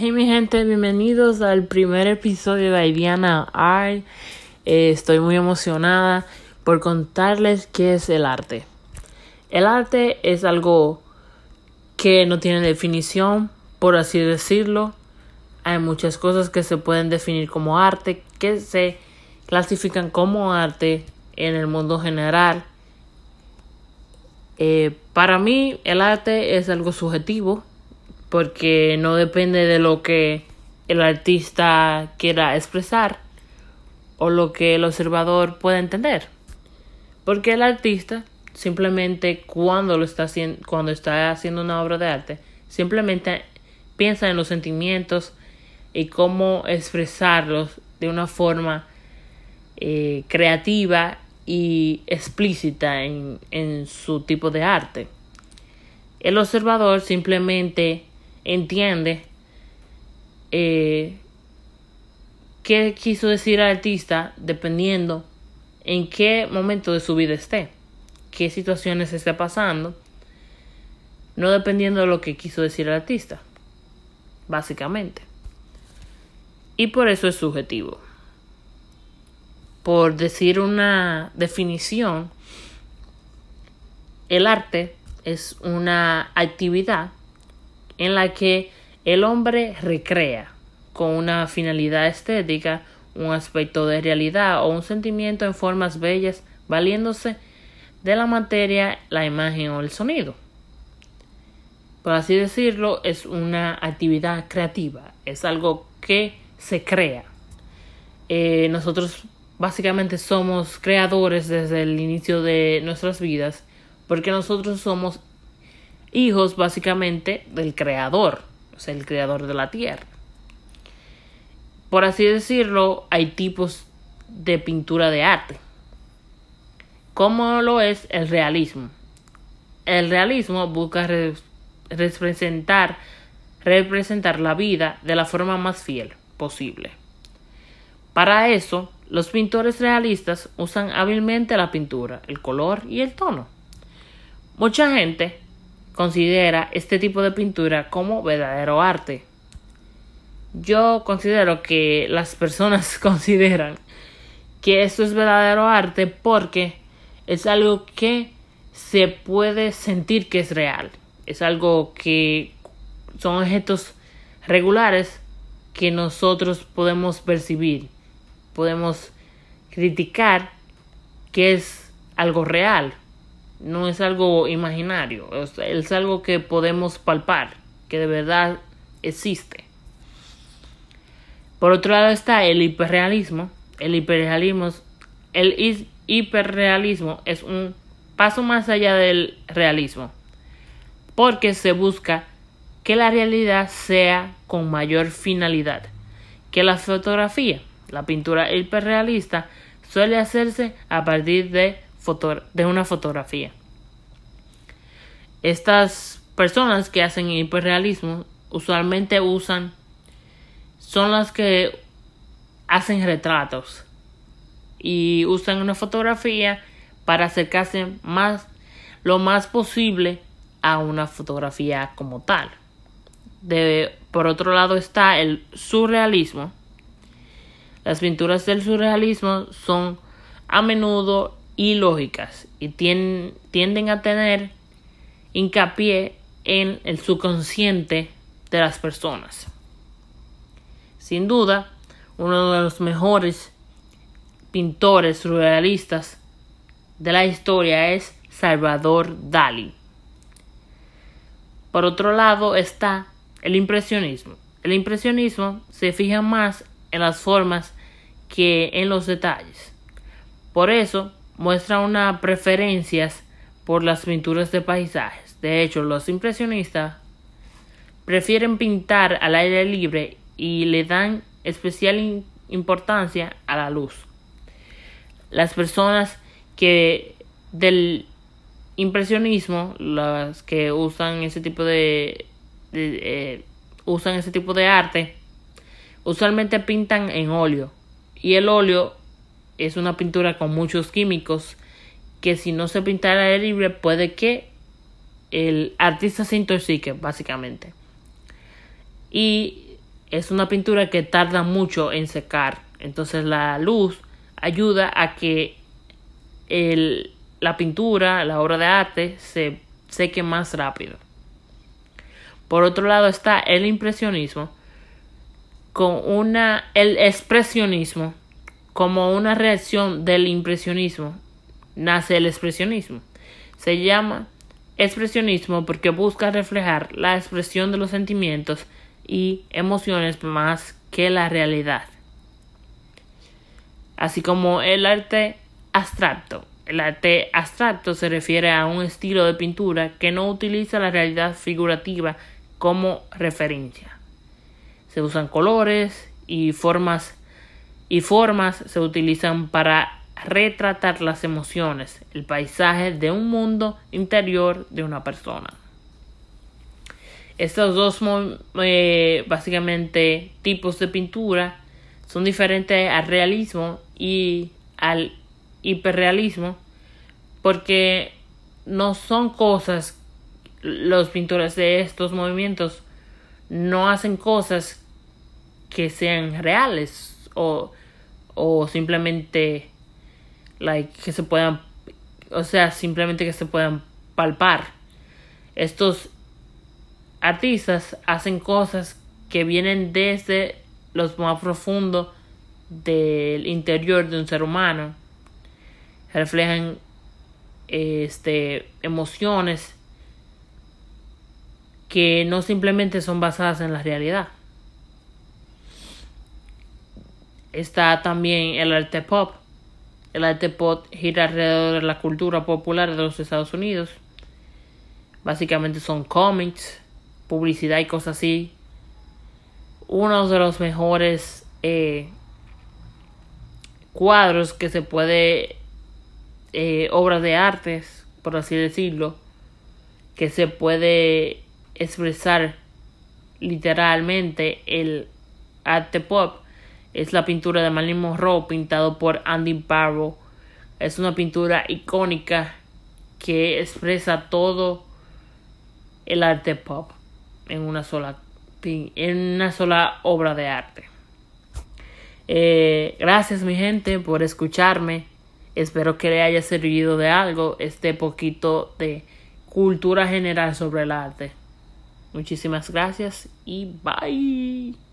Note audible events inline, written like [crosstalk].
Hey mi gente, bienvenidos al primer episodio de Idiana Art. Eh, estoy muy emocionada por contarles qué es el arte. El arte es algo que no tiene definición, por así decirlo. Hay muchas cosas que se pueden definir como arte, que se clasifican como arte en el mundo general. Eh, para mí el arte es algo subjetivo porque no depende de lo que el artista quiera expresar o lo que el observador pueda entender. Porque el artista simplemente cuando lo está haciendo cuando está haciendo una obra de arte, simplemente piensa en los sentimientos y cómo expresarlos de una forma eh, creativa y explícita en, en su tipo de arte. El observador simplemente entiende eh, qué quiso decir el artista dependiendo en qué momento de su vida esté, qué situaciones esté pasando, no dependiendo de lo que quiso decir el artista, básicamente. Y por eso es subjetivo. Por decir una definición, el arte es una actividad en la que el hombre recrea con una finalidad estética un aspecto de realidad o un sentimiento en formas bellas valiéndose de la materia, la imagen o el sonido. Por así decirlo, es una actividad creativa, es algo que se crea. Eh, nosotros básicamente somos creadores desde el inicio de nuestras vidas porque nosotros somos hijos básicamente del creador, o sea, el creador de la tierra. Por así decirlo, hay tipos de pintura de arte. Como lo es el realismo. El realismo busca representar, representar la vida de la forma más fiel posible. Para eso, los pintores realistas usan hábilmente la pintura, el color y el tono. Mucha gente considera este tipo de pintura como verdadero arte. Yo considero que las personas [laughs] consideran que esto es verdadero arte porque es algo que se puede sentir que es real. Es algo que son objetos regulares que nosotros podemos percibir, podemos criticar que es algo real no es algo imaginario, es, algo que podemos palpar, que de verdad existe. Por otro lado está el hiperrealismo. El hiperrealismo, el hiperrealismo es un paso más allá del realismo, porque se busca que la realidad sea con mayor finalidad que la fotografía. La pintura hiperrealista suele hacerse a partir de de una fotografía. Estas personas que hacen hiperrealismo usualmente usan son las que hacen retratos y usan una fotografía para acercarse más lo más posible a una fotografía como tal. De, por otro lado está el surrealismo. Las pinturas del surrealismo son a menudo ilógicas y tienden a tener hincapié en el subconsciente de las personas. Sin duda, uno de los mejores pintores surrealistas de la historia es Salvador Dalí. Por otro lado está el impresionismo. El impresionismo se fija más en las formas que en los detalles. Por eso muestra una preferencias por las pinturas de paisajes. De hecho, los impresionistas prefieren pintar al aire libre y le dan especial importancia a la luz. Las personas que del impresionismo, las que usan ese tipo de, eh, usan ese tipo de arte, usualmente pintan en óleo y el óleo es una pintura con muchos químicos que si no se pintara al aire libre puede que el artista se intoxique básicamente. Y es una pintura que tarda mucho en secar. Entonces la luz ayuda a que el, la pintura, la obra de arte, se seque más rápido. Por otro lado está el impresionismo, con una, el expresionismo, como una reacción del impresionismo, nace el expresionismo. Se llama expresionismo porque busca reflejar la expresión de los sentimientos y emociones más que la realidad. Así como el arte abstracto. El arte abstracto se refiere a un estilo de pintura que no utiliza la realidad figurativa como referencia. Se usan colores y formas y formas se utilizan para retratar las emociones, el paisaje de un mundo interior de una persona. Estos dos eh, básicamente tipos de pintura son diferentes al realismo y al hiperrealismo porque no son cosas los pintores de estos movimientos no hacen cosas que sean reales o, o simplemente like que se puedan o sea simplemente que se puedan palpar estos artistas hacen cosas que vienen desde los más profundos del interior de un ser humano reflejan este emociones que no simplemente son basadas en la realidad. Está también el arte pop. El arte pop gira alrededor de la cultura popular de los Estados Unidos. Básicamente son cómics, publicidad y cosas así. Uno de los mejores eh, cuadros que se puede, eh, obras de artes, por así decirlo, que se puede expresar literalmente el arte pop es la pintura de Marilyn Monroe pintado por Andy Barrow. Es una pintura icónica que expresa todo el arte pop en una sola en una sola obra de arte. Eh, gracias mi gente por escucharme. Espero que le haya servido de algo este poquito de cultura general sobre el arte. Muchísimas gracias y bye.